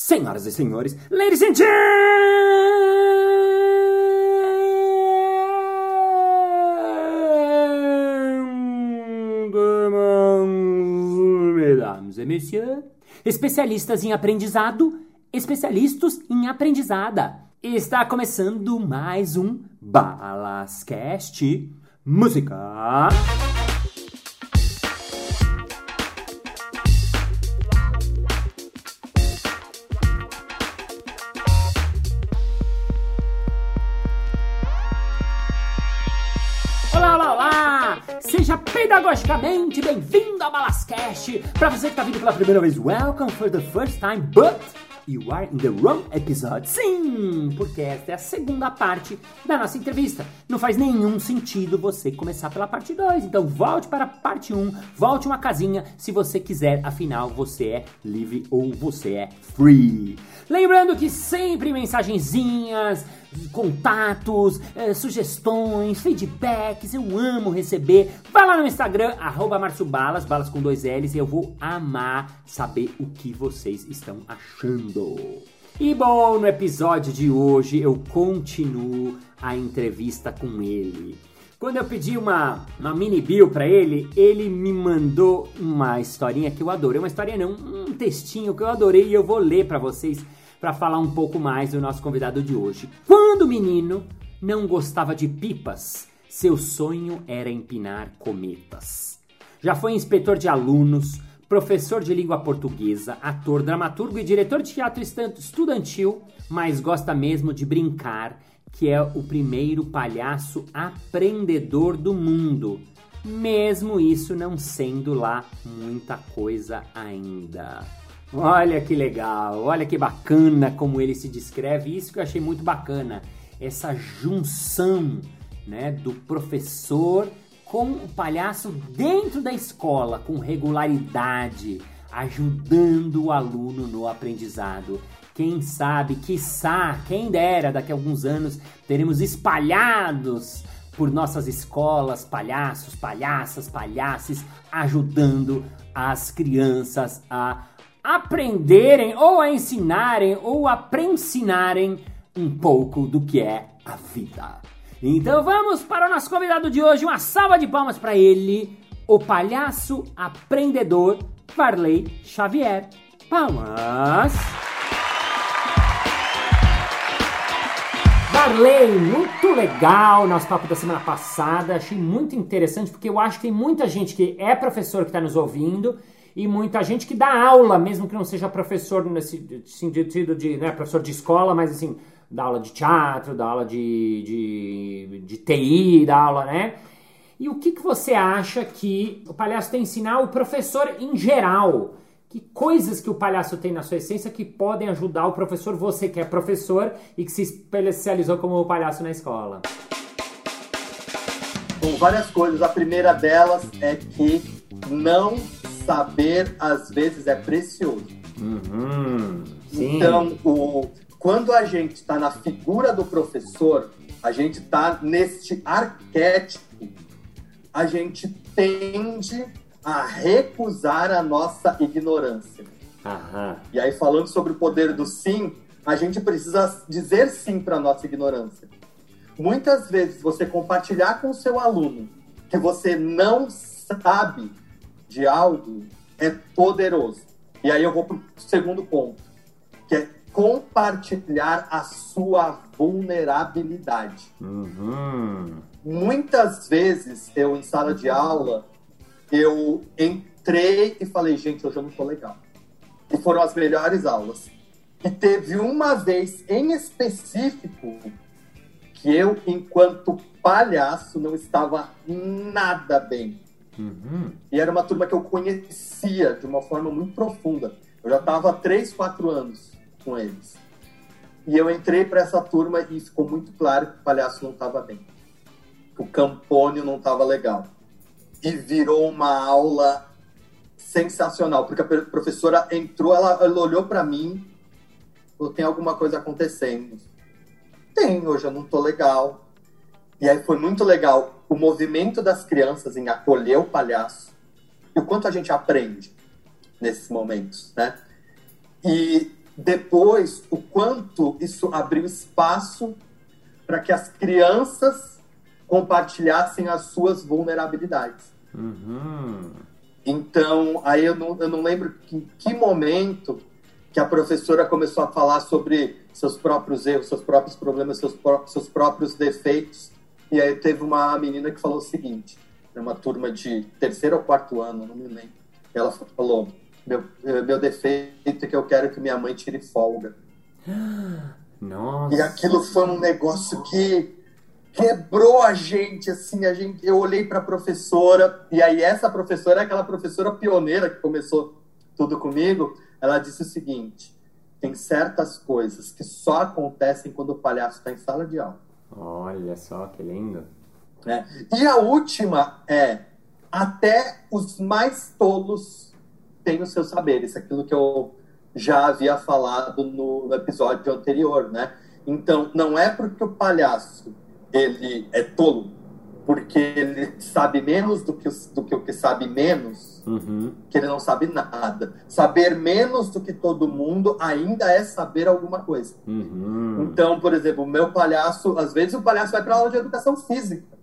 Senhoras e senhores, ladies and gentlemen, mesdames et messieurs, especialistas em aprendizado, especialistas em aprendizada. Está começando mais um Balascast Música. Pedagogicamente bem-vindo ao Balascast. Para você que está vindo pela primeira vez, welcome for the first time, but you are in the wrong episode. Sim, porque esta é a segunda parte da nossa entrevista. Não faz nenhum sentido você começar pela parte 2. Então volte para a parte 1, um, volte uma casinha se você quiser, afinal você é livre ou você é free. Lembrando que sempre mensagenzinhas, contatos, eh, sugestões, feedbacks, eu amo receber. Vai lá no Instagram, arroba Balas, balas com dois L's, e eu vou amar saber o que vocês estão achando. E bom, no episódio de hoje eu continuo a entrevista com ele. Quando eu pedi uma, uma mini bio pra ele, ele me mandou uma historinha que eu adorei. Uma historinha não, um textinho que eu adorei e eu vou ler pra vocês para falar um pouco mais do nosso convidado de hoje. Quando menino, não gostava de pipas, seu sonho era empinar cometas. Já foi inspetor de alunos, professor de língua portuguesa, ator, dramaturgo e diretor de teatro estudantil, mas gosta mesmo de brincar, que é o primeiro palhaço aprendedor do mundo. Mesmo isso não sendo lá muita coisa ainda. Olha que legal, olha que bacana como ele se descreve. Isso que eu achei muito bacana, essa junção, né, do professor com o palhaço dentro da escola, com regularidade, ajudando o aluno no aprendizado. Quem sabe, quiçá, quem dera, daqui a alguns anos teremos espalhados por nossas escolas palhaços, palhaças, palhaces, ajudando as crianças a aprenderem ou a ensinarem ou a preensinarem um pouco do que é a vida. Então vamos para o nosso convidado de hoje, uma salva de palmas para ele, o palhaço aprendedor Varley Xavier. Palmas! Varley, muito legal nosso papo da semana passada, achei muito interessante porque eu acho que tem muita gente que é professor que está nos ouvindo e muita gente que dá aula, mesmo que não seja professor nesse sentido de né, professor de escola, mas assim, dá aula de teatro, dá aula de, de, de TI, dá aula, né? E o que, que você acha que o palhaço tem a ensinar o professor em geral? Que coisas que o palhaço tem na sua essência que podem ajudar o professor, você que é professor e que se especializou como palhaço na escola? Bom, várias coisas. A primeira delas é que não saber às vezes é precioso. Uhum, então, o, quando a gente está na figura do professor, a gente está neste arquétipo, a gente tende a recusar a nossa ignorância. Uhum. E aí, falando sobre o poder do sim, a gente precisa dizer sim para a nossa ignorância. Muitas vezes, você compartilhar com o seu aluno que você não sabe de algo é poderoso. E aí eu vou para o segundo ponto, que é compartilhar a sua vulnerabilidade. Uhum. Muitas vezes eu em sala de aula eu entrei e falei, gente, hoje eu não tô legal. E foram as melhores aulas. E teve uma vez em específico que eu, enquanto palhaço, não estava nada bem. Uhum. E era uma turma que eu conhecia de uma forma muito profunda. Eu já estava há 3, 4 anos com eles. E eu entrei para essa turma e ficou muito claro que o palhaço não estava bem. Que o campônio não estava legal. E virou uma aula sensacional, porque a professora entrou, ela, ela olhou para mim, falou: tem alguma coisa acontecendo? Tem, hoje eu não tô legal. E aí foi muito legal o movimento das crianças em acolher o palhaço e o quanto a gente aprende nesses momentos, né? E depois o quanto isso abriu espaço para que as crianças compartilhassem as suas vulnerabilidades. Uhum. Então, aí eu não, eu não lembro em que momento que a professora começou a falar sobre seus próprios erros, seus próprios problemas, seus, pró seus próprios defeitos. E aí teve uma menina que falou o seguinte, uma turma de terceiro ou quarto ano, não me lembro. Ela falou, meu, meu defeito é que eu quero que minha mãe tire folga. Nossa. E aquilo foi um negócio que quebrou a gente, assim, a gente, eu olhei para a professora, e aí essa professora é aquela professora pioneira que começou tudo comigo, ela disse o seguinte, tem certas coisas que só acontecem quando o palhaço está em sala de aula. Olha só, que lindo. É. E a última é, até os mais tolos têm os seus saberes, aquilo que eu já havia falado no episódio anterior, né? Então, não é porque o palhaço ele é tolo porque ele sabe menos do que, do que o que sabe menos, uhum. que ele não sabe nada. Saber menos do que todo mundo ainda é saber alguma coisa. Uhum. Então, por exemplo, o meu palhaço, às vezes o palhaço vai para aula de educação física.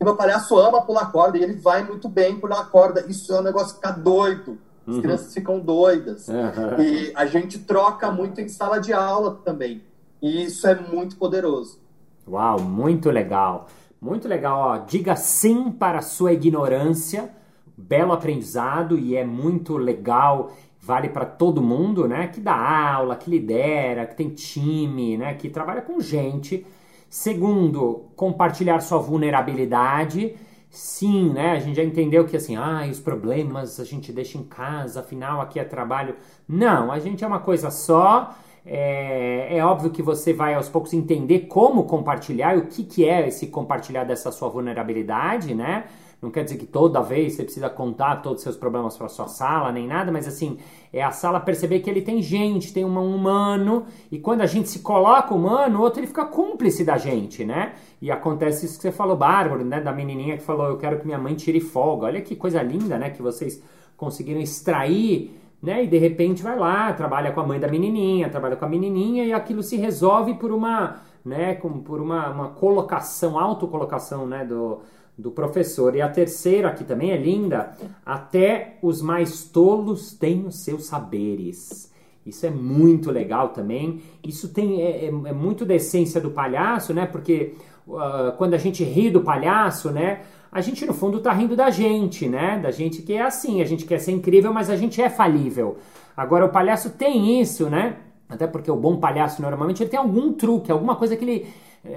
E meu palhaço ama pular corda e ele vai muito bem pular corda. Isso é um negócio ficar doido. As Uhum. crianças ficam doidas. Uhum. E a gente troca muito em sala de aula também. E isso é muito poderoso. Uau, muito legal. Muito legal, ó. Diga sim para a sua ignorância. Belo aprendizado e é muito legal. Vale para todo mundo, né? Que dá aula, que lidera, que tem time, né? Que trabalha com gente. Segundo, compartilhar sua vulnerabilidade. Sim, né? A gente já entendeu que assim, ah, os problemas a gente deixa em casa, afinal aqui é trabalho. Não, a gente é uma coisa só. É, é, óbvio que você vai aos poucos entender como compartilhar e o que, que é esse compartilhar dessa sua vulnerabilidade, né? Não quer dizer que toda vez você precisa contar todos os seus problemas para sua sala, nem nada, mas assim, é a sala perceber que ele tem gente, tem um humano, e quando a gente se coloca humano, o outro ele fica cúmplice da gente, né? E acontece isso que você falou, Bárbaro, né? Da menininha que falou, eu quero que minha mãe tire folga. Olha que coisa linda, né? Que vocês conseguiram extrair né? E de repente vai lá, trabalha com a mãe da menininha, trabalha com a menininha e aquilo se resolve por uma, né, com, por uma, uma colocação, autocolocação, né, do, do professor. E a terceira, que também é linda, até os mais tolos têm os seus saberes. Isso é muito legal também. Isso tem é, é, é muito da essência do palhaço, né? Porque uh, quando a gente ri do palhaço, né? A gente no fundo tá rindo da gente, né? Da gente que é assim, a gente quer ser incrível, mas a gente é falível. Agora o palhaço tem isso, né? Até porque o bom palhaço normalmente ele tem algum truque, alguma coisa que ele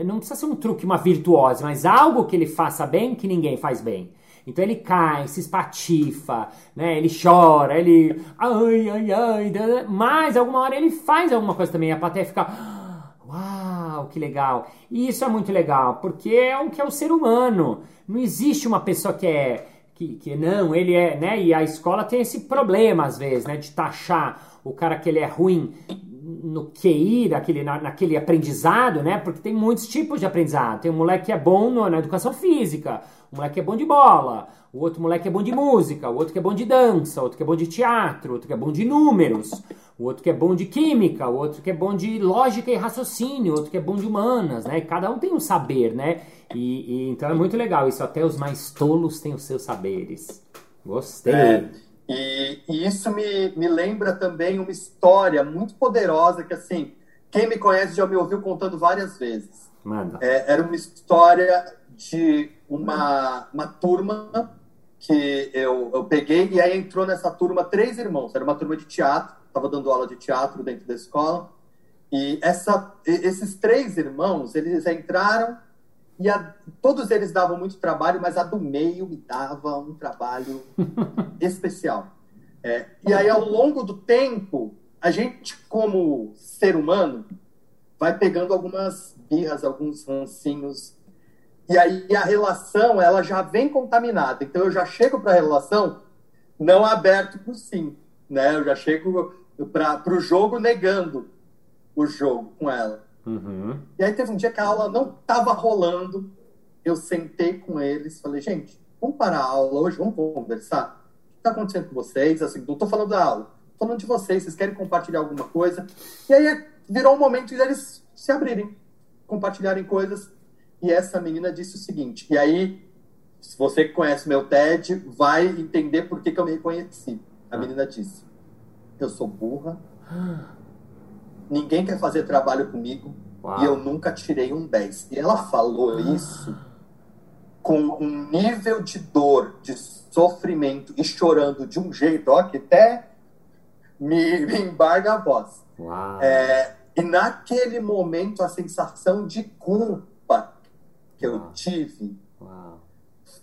não precisa ser um truque, uma virtuose, mas algo que ele faça bem que ninguém faz bem. Então ele cai, se espatifa, né? Ele chora, ele ai ai ai, mas alguma hora ele faz alguma coisa também, a plateia fica Uau, que legal! E isso é muito legal, porque é o que é o ser humano. Não existe uma pessoa que é. Que, que não, ele é. né? E a escola tem esse problema, às vezes, né? De taxar o cara que ele é ruim no QI, naquele, na, naquele aprendizado, né? Porque tem muitos tipos de aprendizado. Tem um moleque que é bom no, na educação física, um moleque que é bom de bola, o outro moleque é bom de música, o outro que é bom de dança, o outro que é bom de teatro, o outro que é bom de números, o outro que é bom de química, o outro que é bom de lógica e raciocínio, o outro que é bom de humanas, né? Cada um tem um saber, né? E, e então é muito legal isso. Até os mais tolos têm os seus saberes. Gostei. É, e, e, isso me, me lembra também uma história muito poderosa que, assim, quem me conhece já me ouviu contando várias vezes. Manda. É, era uma história de uma, uma turma que eu, eu peguei e aí entrou nessa turma três irmãos. Era uma turma de teatro, estava dando aula de teatro dentro da escola. E essa, esses três irmãos, eles entraram e a, todos eles davam muito trabalho, mas a do meio me dava um trabalho especial. É, e aí, ao longo do tempo, a gente, como ser humano, vai pegando algumas birras, alguns rancinhos. E aí a relação, ela já vem contaminada. Então eu já chego para a relação não aberto para o sim. Né? Eu já chego para o jogo negando o jogo com ela. Uhum. E aí teve um dia que a aula não estava rolando. Eu sentei com eles, falei, gente, vamos parar a aula hoje, vamos conversar. O que está acontecendo com vocês? Assim, não estou falando da aula, falando de vocês, vocês querem compartilhar alguma coisa? E aí virou um momento de eles se abrirem, compartilharem coisas. E essa menina disse o seguinte, e aí, se você que conhece meu TED, vai entender por que, que eu me reconheci. A ah. menina disse, eu sou burra, ninguém quer fazer trabalho comigo, Uau. e eu nunca tirei um 10. E ela falou isso com um nível de dor, de sofrimento e chorando de um jeito, ó, que até me, me embarga a voz. É, e naquele momento, a sensação de culpa que eu Uau. tive Uau.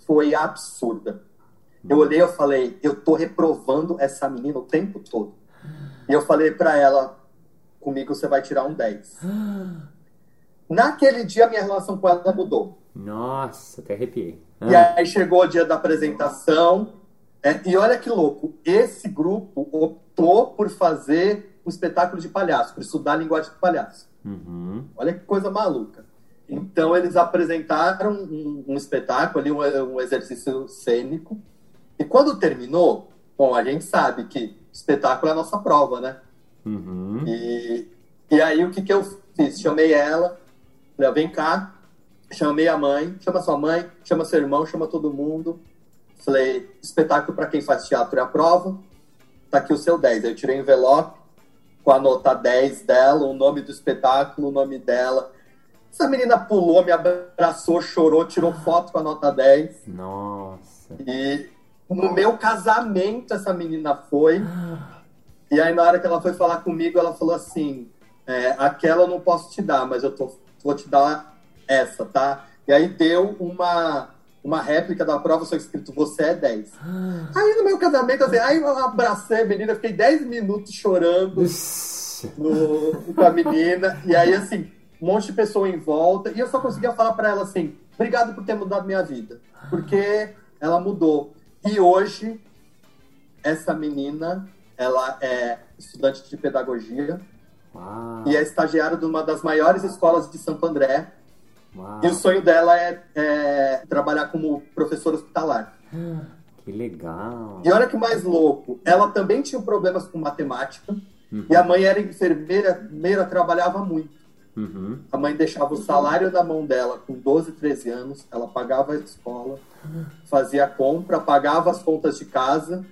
foi absurda. Eu olhei e falei, eu tô reprovando essa menina o tempo todo. E eu falei para ela, comigo você vai tirar um 10. Naquele dia, minha relação com ela mudou. Nossa, até arrepiei. Ah. E aí chegou o dia da apresentação. É, e olha que louco, esse grupo optou por fazer um espetáculo de palhaço, por estudar a linguagem de palhaço. Uhum. Olha que coisa maluca. Então eles apresentaram um, um espetáculo ali, um, um, exercício cênico. E quando terminou, bom, a gente sabe que espetáculo é a nossa prova, né? Uhum. E, e aí o que, que eu fiz? Chamei ela, falei, vem cá, chamei a mãe, chama sua mãe, chama seu irmão, chama todo mundo. Falei, espetáculo para quem faz teatro é a prova. Tá aqui o seu 10. Aí eu tirei um envelope com a nota 10 dela, o nome do espetáculo, o nome dela. Essa menina pulou, me abraçou, chorou, tirou foto com a nota 10. Nossa. E no meu casamento essa menina foi. E aí na hora que ela foi falar comigo, ela falou assim: é, aquela eu não posso te dar, mas eu tô, vou te dar essa, tá? E aí deu uma, uma réplica da prova, só escrito você é 10. Ah. Aí no meu casamento, assim, aí eu abracei a menina, fiquei 10 minutos chorando no, com a menina. E aí, assim, um monte de pessoa em volta. E eu só conseguia falar para ela assim: obrigado por ter mudado minha vida. Porque ela mudou. E hoje, essa menina, ela é estudante de pedagogia. Uau. E é estagiária de uma das maiores escolas de Santo André, Uau. E o sonho dela é, é, trabalhar como professora hospitalar. Que legal. E olha que mais louco, ela também tinha problemas com matemática. Uhum. E a mãe era enfermeira, enfermeira trabalhava muito. Uhum. A mãe deixava o salário na mão dela com 12, 13 anos. Ela pagava a escola, fazia compra, pagava as contas de casa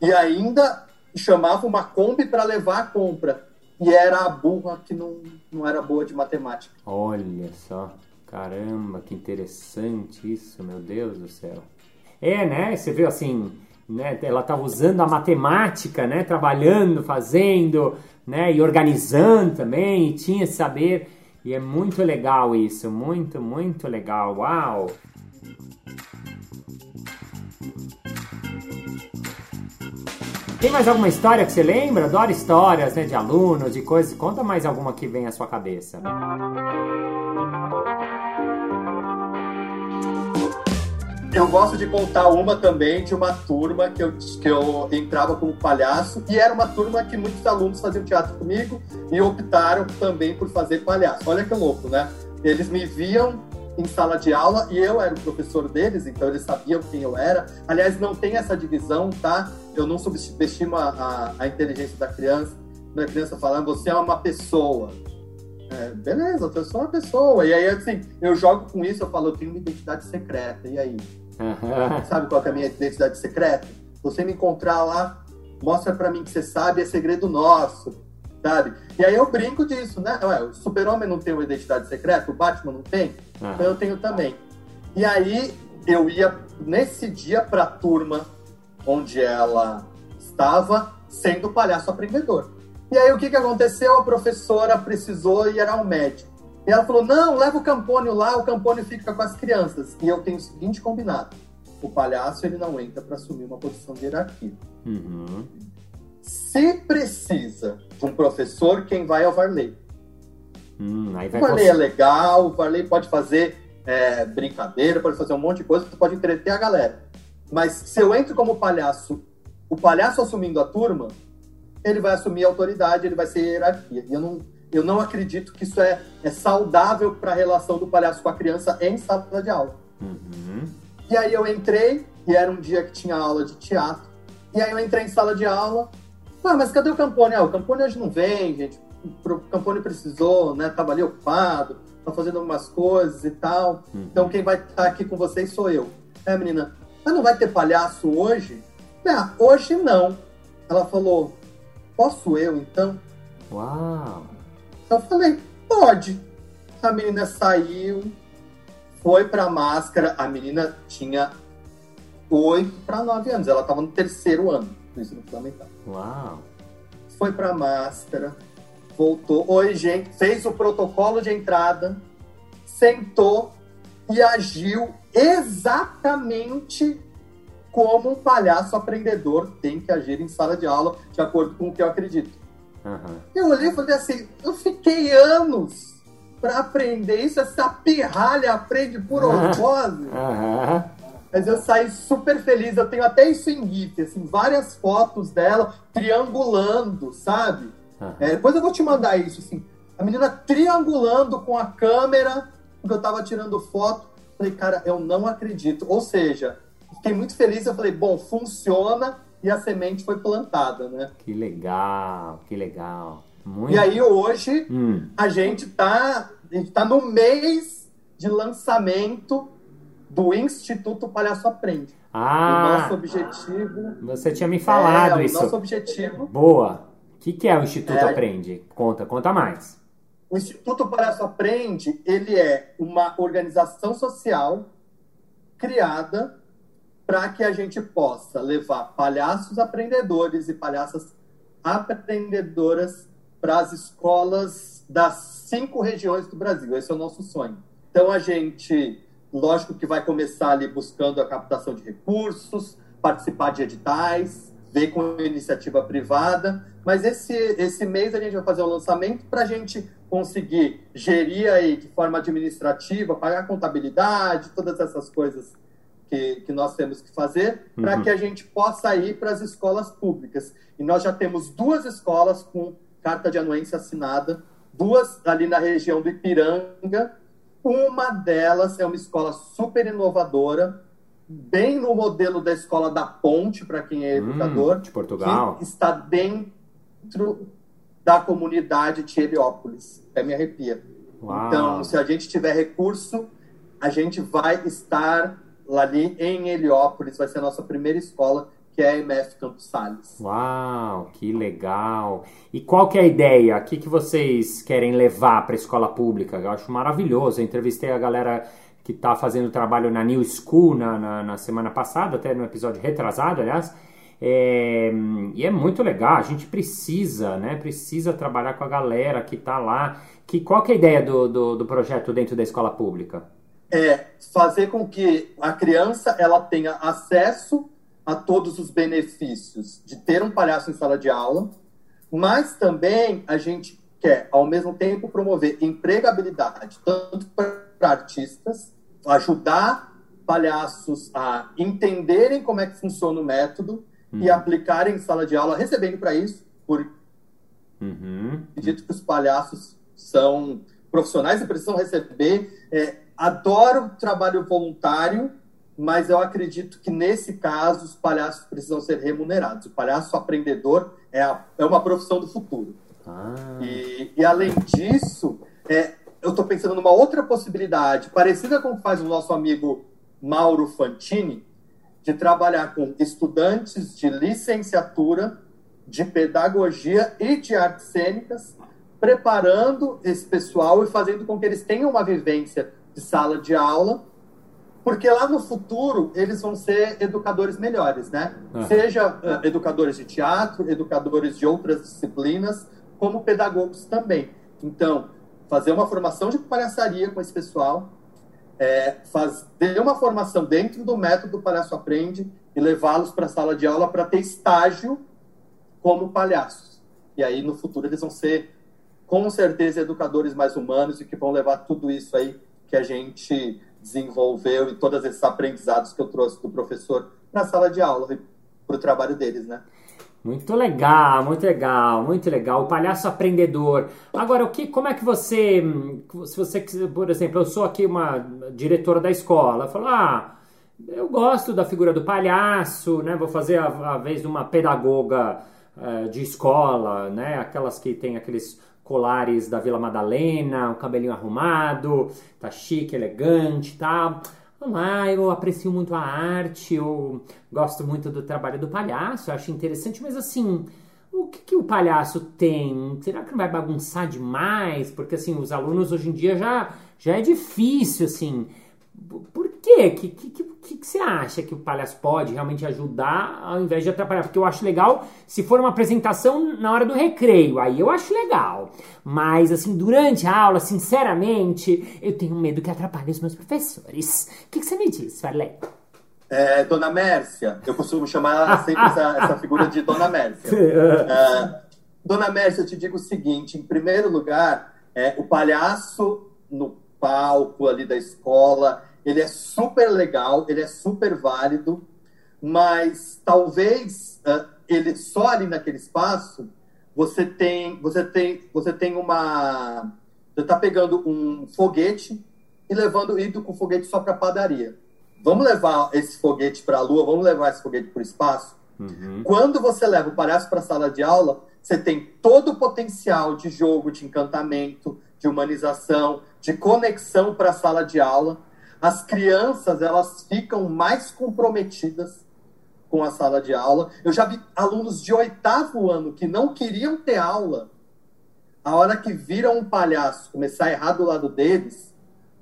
e ainda chamava uma Kombi para levar a compra. E era a burra que não, não era boa de matemática. Olha só. Caramba, que interessante isso, meu Deus do céu. É, né? Você viu assim, né? Ela estava usando a matemática, né? Trabalhando, fazendo, né? E organizando também, e tinha esse saber. E é muito legal isso, muito, muito legal. Uau! Tem mais alguma história que você lembra? Adoro histórias, né? De alunos, de coisas. Conta mais alguma que vem à sua cabeça. Eu gosto de contar uma também de uma turma que eu, que eu entrava como palhaço e era uma turma que muitos alunos faziam teatro comigo e optaram também por fazer palhaço. Olha que louco, né? Eles me viam em sala de aula e eu era o professor deles, então eles sabiam quem eu era. Aliás, não tem essa divisão, tá? Eu não subestimo a, a, a inteligência da criança. Quando a criança falando, você é uma pessoa. É, beleza, eu sou uma pessoa. E aí, assim, eu jogo com isso, eu falo, eu tenho uma identidade secreta. E aí? Sabe qual é a minha identidade secreta? Você me encontrar lá, mostra para mim que você sabe, é segredo nosso, sabe? E aí eu brinco disso, né? Ué, o super-homem não tem uma identidade secreta, o Batman não tem, então eu tenho também. E aí eu ia, nesse dia, pra turma onde ela estava, sendo palhaço aprendedor. E aí o que, que aconteceu? A professora precisou e era um médico. E ela falou: não, leva o Campônio lá, o Campônio fica com as crianças. E eu tenho o seguinte combinado: o palhaço ele não entra para assumir uma posição de hierarquia. Uhum. Se precisa de um professor, quem vai é o Varley. Hum, o Varley é legal, o Varley pode fazer é, brincadeira, pode fazer um monte de coisa, pode entreter a galera. Mas se eu entro como palhaço, o palhaço assumindo a turma, ele vai assumir a autoridade, ele vai ser hierarquia. E eu não, eu não acredito que isso é, é saudável para a relação do palhaço com a criança em sala de aula. Uhum. E aí eu entrei, e era um dia que tinha aula de teatro, e aí eu entrei em sala de aula, Ah, mas cadê o Campone? Ah, o Campone hoje não vem, gente. O Campone precisou, né? Tava ali ocupado, tá fazendo algumas coisas e tal. Uhum. Então quem vai estar tá aqui com vocês sou eu. É, menina, mas não vai ter palhaço hoje? Ah, hoje não. Ela falou, posso eu então? Uau! Eu falei, pode. A menina saiu, foi pra máscara. A menina tinha oito para nove anos. Ela estava no terceiro ano do ensino fundamental. Uau! Foi pra máscara, voltou. Oi, gente. Fez o protocolo de entrada, sentou e agiu exatamente como um palhaço aprendedor tem que agir em sala de aula, de acordo com o que eu acredito. Uhum. Eu olhei e falei assim: eu fiquei anos para aprender isso, essa pirralha aprende por osmose. Uhum. Mas eu saí super feliz, eu tenho até isso em GIF, assim, várias fotos dela triangulando, sabe? Uhum. É, depois eu vou te mandar isso, assim, a menina triangulando com a câmera, porque eu tava tirando foto. Falei, cara, eu não acredito. Ou seja, fiquei muito feliz. Eu falei, bom, funciona e a semente foi plantada, né? Que legal, que legal. Muito... E aí hoje hum. a gente tá, a gente tá no mês de lançamento do Instituto Palhaço Aprende. Ah, o nosso objetivo. Você tinha me falado é, isso. O nosso objetivo. Boa. O que, que é o Instituto é, Aprende? Conta, conta mais. O Instituto Palhaço Aprende, ele é uma organização social criada para que a gente possa levar palhaços aprendedores e palhaças aprendedoras para as escolas das cinco regiões do Brasil. Esse é o nosso sonho. Então a gente, lógico que vai começar ali buscando a captação de recursos, participar de editais, ver com iniciativa privada, mas esse, esse mês a gente vai fazer o um lançamento para a gente conseguir gerir aí de forma administrativa, pagar contabilidade, todas essas coisas que, que nós temos que fazer uhum. para que a gente possa ir para as escolas públicas. E nós já temos duas escolas com carta de anuência assinada, duas ali na região do Ipiranga. Uma delas é uma escola super inovadora, bem no modelo da escola da Ponte, para quem é hum, educador, hum, de Portugal. que está dentro da comunidade de Heliópolis. É me arrepia. Uau. Então, se a gente tiver recurso, a gente vai estar ali em Heliópolis, vai ser a nossa primeira escola, que é a MF Campos Salles. Uau, que legal! E qual que é a ideia? O que, que vocês querem levar para a escola pública? Eu acho maravilhoso. Eu entrevistei a galera que está fazendo trabalho na New School na, na, na, semana passada, até no episódio retrasado, aliás. É, e é muito legal, a gente precisa, né? Precisa trabalhar com a galera que está lá. Que, qual que é a ideia do, do, do projeto dentro da escola pública? É fazer com que a criança ela tenha acesso a todos os benefícios de ter um palhaço em sala de aula, mas também a gente quer, ao mesmo tempo, promover empregabilidade, tanto para artistas, ajudar palhaços a entenderem como é que funciona o método uhum. e aplicarem em sala de aula, recebendo para isso, por uhum. acredito que os palhaços são profissionais e precisam receber é, adoro trabalho voluntário, mas eu acredito que nesse caso os palhaços precisam ser remunerados. O palhaço aprendedor é, a, é uma profissão do futuro. Ah. E, e, além disso, é, eu estou pensando numa outra possibilidade, parecida com o que faz o nosso amigo Mauro Fantini, de trabalhar com estudantes de licenciatura, de pedagogia e de artes cênicas, preparando esse pessoal e fazendo com que eles tenham uma vivência de sala de aula, porque lá no futuro eles vão ser educadores melhores, né? Ah. Seja uh, educadores de teatro, educadores de outras disciplinas, como pedagogos também. Então, fazer uma formação de palhaçaria com esse pessoal, é, fazer uma formação dentro do método Palhaço Aprende e levá-los para a sala de aula para ter estágio como palhaços. E aí, no futuro, eles vão ser, com certeza, educadores mais humanos e que vão levar tudo isso aí que a gente desenvolveu e todos esses aprendizados que eu trouxe do professor na sala de aula para o trabalho deles, né? Muito legal, muito legal, muito legal. O palhaço aprendedor. Agora, o que, como é que você, se você, por exemplo, eu sou aqui uma diretora da escola, falo, ah, eu gosto da figura do palhaço, né? Vou fazer a, a vez de uma pedagoga uh, de escola, né? Aquelas que tem aqueles colares da Vila Madalena, o cabelinho arrumado, tá chique, elegante, tá? Olá, eu aprecio muito a arte, eu gosto muito do trabalho do palhaço, acho interessante, mas assim, o que, que, o palhaço tem? Será que não vai bagunçar demais? Porque assim, os alunos hoje em dia já, já é difícil, assim. Por quê? Que, que, que, que, você acha que o palhaço pode realmente ajudar ao invés de atrapalhar? Porque eu acho legal se for uma apresentação na hora do recreio, aí eu acho legal. Mas, assim, durante a aula, sinceramente, eu tenho medo que atrapalhe os meus professores. O que, que você me diz, Farley? É, Dona Mércia, eu costumo chamar sempre essa, essa figura de Dona Mércia. É, Dona Mércia, eu te digo o seguinte: em primeiro lugar, é, o palhaço no palco ali da escola, ele é super legal, ele é super válido, mas talvez uh, ele só ali naquele espaço você tem você tem você tem uma você está pegando um foguete e levando indo com o foguete só para padaria. Vamos levar esse foguete para a Lua, vamos levar esse foguete para o espaço. Uhum. Quando você leva o palhaço para a sala de aula, você tem todo o potencial de jogo, de encantamento, de humanização, de conexão para a sala de aula as crianças elas ficam mais comprometidas com a sala de aula. Eu já vi alunos de oitavo ano que não queriam ter aula, a hora que viram um palhaço começar a errar do lado deles,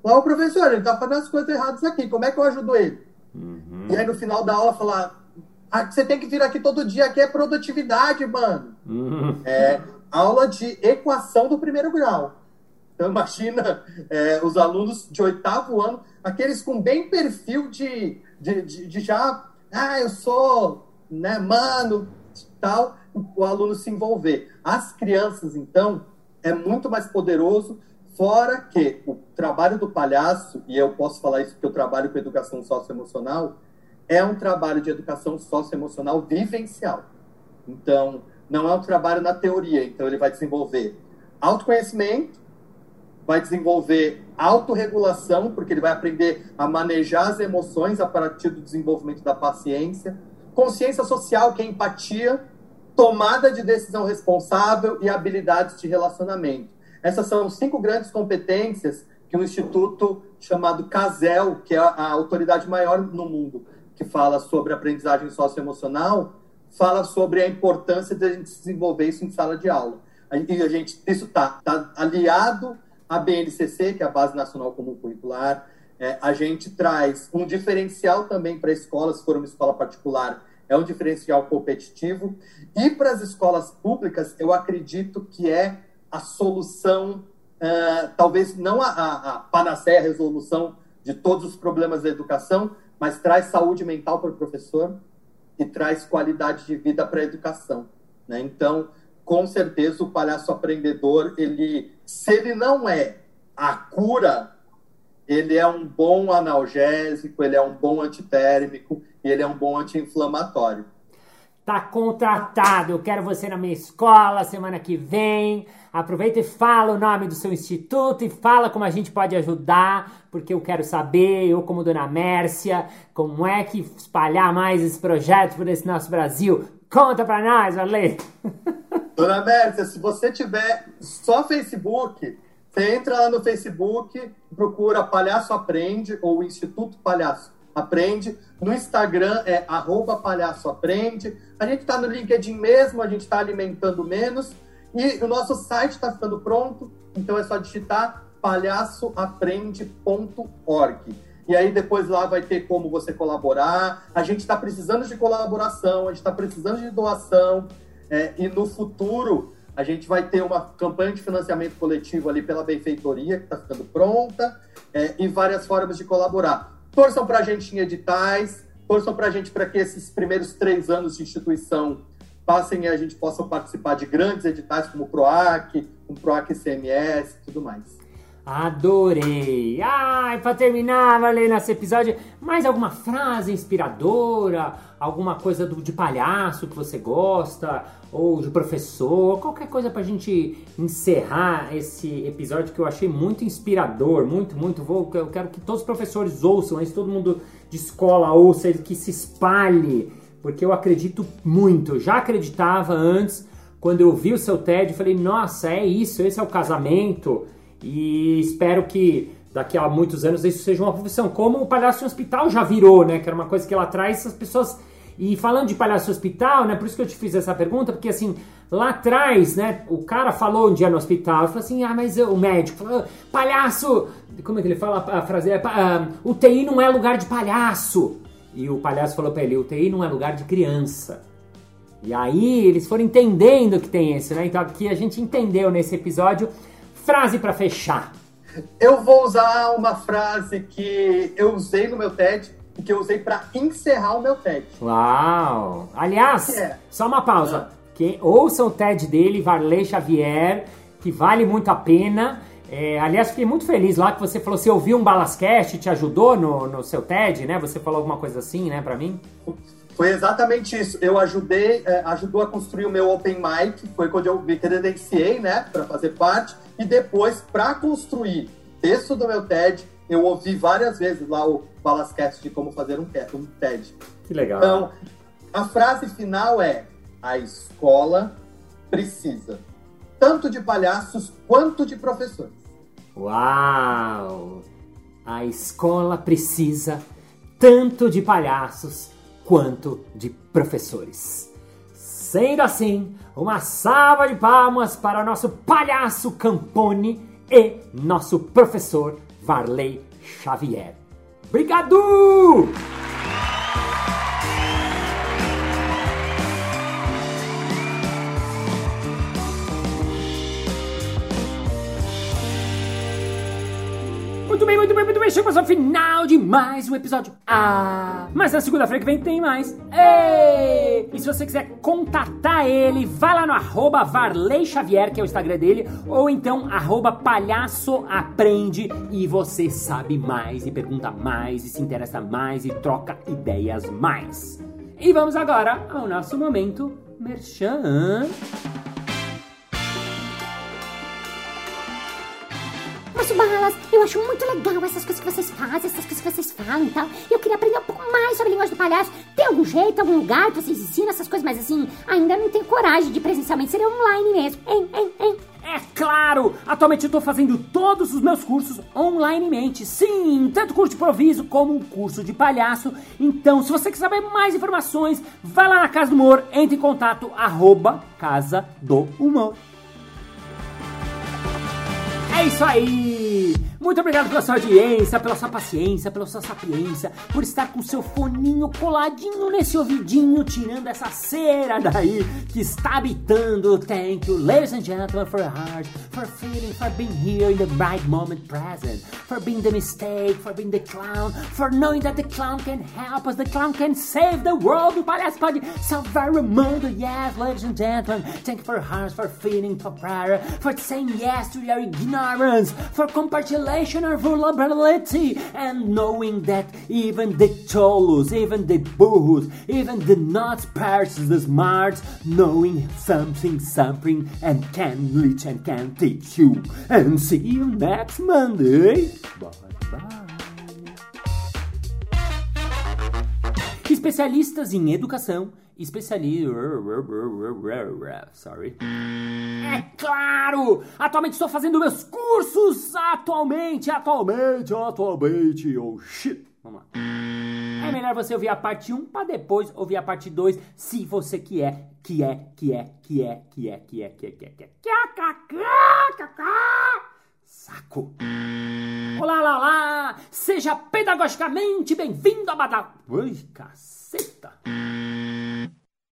lá o professor, ele está fazendo as coisas erradas aqui, como é que eu ajudo ele? Uhum. E aí no final da aula falar, ah, você tem que vir aqui todo dia, aqui é produtividade, mano. Uhum. É aula de equação do primeiro grau. Então imagina é, os alunos de oitavo ano aqueles com bem perfil de, de, de, de já, ah, eu sou, né, mano, tal, o aluno se envolver. As crianças, então, é muito mais poderoso, fora que o trabalho do palhaço, e eu posso falar isso porque eu trabalho com educação socioemocional, é um trabalho de educação socioemocional vivencial. Então, não é um trabalho na teoria, então ele vai desenvolver autoconhecimento, vai desenvolver autorregulação, porque ele vai aprender a manejar as emoções a partir do desenvolvimento da paciência, consciência social, que é empatia, tomada de decisão responsável e habilidades de relacionamento. Essas são cinco grandes competências que um instituto chamado CASEL, que é a autoridade maior no mundo que fala sobre aprendizagem socioemocional, fala sobre a importância de a gente desenvolver isso em sala de aula. E a gente, isso está tá aliado a BNCC, que é a Base Nacional Comum Curricular. É, a gente traz um diferencial também para a escola, se for uma escola particular, é um diferencial competitivo. E para as escolas públicas, eu acredito que é a solução, uh, talvez não a, a, a panaceia, a resolução de todos os problemas da educação, mas traz saúde mental para o professor e traz qualidade de vida para a educação. Né? Então, com certeza o palhaço aprendedor, ele, se ele não é a cura, ele é um bom analgésico, ele é um bom antitérmico ele é um bom anti-inflamatório. Tá contratado, eu quero você na minha escola semana que vem. Aproveita e fala o nome do seu instituto e fala como a gente pode ajudar, porque eu quero saber, eu como Dona Mércia, como é que espalhar mais esse projeto por esse nosso Brasil. Conta pra nós, Ale! Dona Mércia, se você tiver só Facebook, você entra lá no Facebook, procura Palhaço Aprende ou Instituto Palhaço Aprende. No Instagram é arroba Palhaço Aprende. A gente está no LinkedIn mesmo, a gente está alimentando menos. E o nosso site está ficando pronto, então é só digitar palhaçoaprende.org. E aí depois lá vai ter como você colaborar. A gente está precisando de colaboração, a gente está precisando de doação. É, e no futuro, a gente vai ter uma campanha de financiamento coletivo ali pela benfeitoria, que está ficando pronta, é, e várias formas de colaborar. Torçam para a gente em editais, torçam para a gente para que esses primeiros três anos de instituição passem e a gente possa participar de grandes editais como o PROAC, o PROAC CMS e tudo mais. Adorei! Ai, pra terminar, valeu nesse episódio, mais alguma frase inspiradora? Alguma coisa do, de palhaço que você gosta? Ou de professor? Qualquer coisa pra gente encerrar esse episódio que eu achei muito inspirador, muito, muito. Vou, eu quero que todos os professores ouçam isso, todo mundo de escola ouça, que se espalhe porque eu acredito muito. Já acreditava antes, quando eu vi o seu TED, eu falei, nossa, é isso, esse é o casamento. E espero que daqui a muitos anos isso seja uma profissão. Como o palhaço em hospital já virou, né? Que era uma coisa que lá atrás as pessoas. E falando de palhaço em hospital, né? Por isso que eu te fiz essa pergunta, porque assim, lá atrás, né? O cara falou um dia no hospital, falou assim: ah, mas o médico falou, palhaço. Como é que ele fala a frase? É, uh, UTI não é lugar de palhaço. E o palhaço falou pra ele: UTI não é lugar de criança. E aí eles foram entendendo que tem isso, né? Então aqui a gente entendeu nesse episódio. Frase para fechar. Eu vou usar uma frase que eu usei no meu TED e que eu usei para encerrar o meu TED. Uau! Aliás, é. só uma pausa. Quem, ouça o TED dele, Varley Xavier, que vale muito a pena. É, aliás, fiquei muito feliz lá que você falou, você ouviu um Balascast, te ajudou no, no seu TED, né? Você falou alguma coisa assim, né, para mim? Foi exatamente isso. Eu ajudei, é, ajudou a construir o meu Open Mic, foi quando eu me credenciei, né, para fazer parte. E depois, para construir texto do meu TED, eu ouvi várias vezes lá o Balascast de como fazer um, um TED. Que legal. Então, a frase final é: a escola precisa tanto de palhaços quanto de professores. Uau! A escola precisa tanto de palhaços quanto de professores. Sendo assim, uma salva de palmas para nosso palhaço Campone e nosso professor Varley Xavier. Obrigado! Chegamos ao final de mais um episódio. Ah! Mas na segunda-feira que vem tem mais. Ei! E se você quiser contatar ele, vai lá no arroba Varley Xavier, que é o Instagram dele, ou então arroba Palhaço Aprende e você sabe mais e pergunta mais e se interessa mais e troca ideias mais. E vamos agora ao nosso momento Merchan. Balas, eu acho muito legal essas coisas que vocês fazem, essas coisas que vocês falam e tal. Eu queria aprender um pouco mais sobre a linguagem do palhaço. Tem algum jeito, algum lugar que vocês ensinam essas coisas, mas assim, ainda não tenho coragem de presencialmente, seria online mesmo. Hein, hein, hein? É claro! Atualmente eu estou fazendo todos os meus cursos onlinemente. Sim, tanto curso de improviso como um curso de palhaço. Então, se você quer saber mais informações, vai lá na Casa do Humor, entre em contato, arroba Casa do Humor. É isso aí! Muito obrigado pela sua audiência, pela sua paciência, pela sua sapiência, por estar com seu foninho coladinho nesse ouvidinho, tirando essa cera daí que está habitando. Thank you, ladies and gentlemen, for your heart, for feeling, for being here in the right moment present, for being the mistake, for being the clown, for knowing that the clown can help us, the clown can save the world. O palhaço pode salvar o mundo. Yes, ladies and gentlemen, thank you for your hearts, for feeling, for prayer, for saying yes to your ignorance, for compartilhando our vulnerability and knowing that even the cholos, even the burros, even the not parts, the smarts, knowing something, something, and can reach and can teach you. And see you next Monday. Bye bye. Especialistas em educação especialista. Sorry. É claro! Atualmente estou fazendo meus cursos! Atualmente, atualmente, atualmente! Oh shit! Vamos lá. É melhor você ouvir a parte 1 para depois ouvir a parte 2, se você quer, que é, que é, que é, que é, que é, que é, que é, que é, que é, Saco! Olá, olá, olá! Seja pedagogicamente bem-vindo a Badal... Ui, caceta!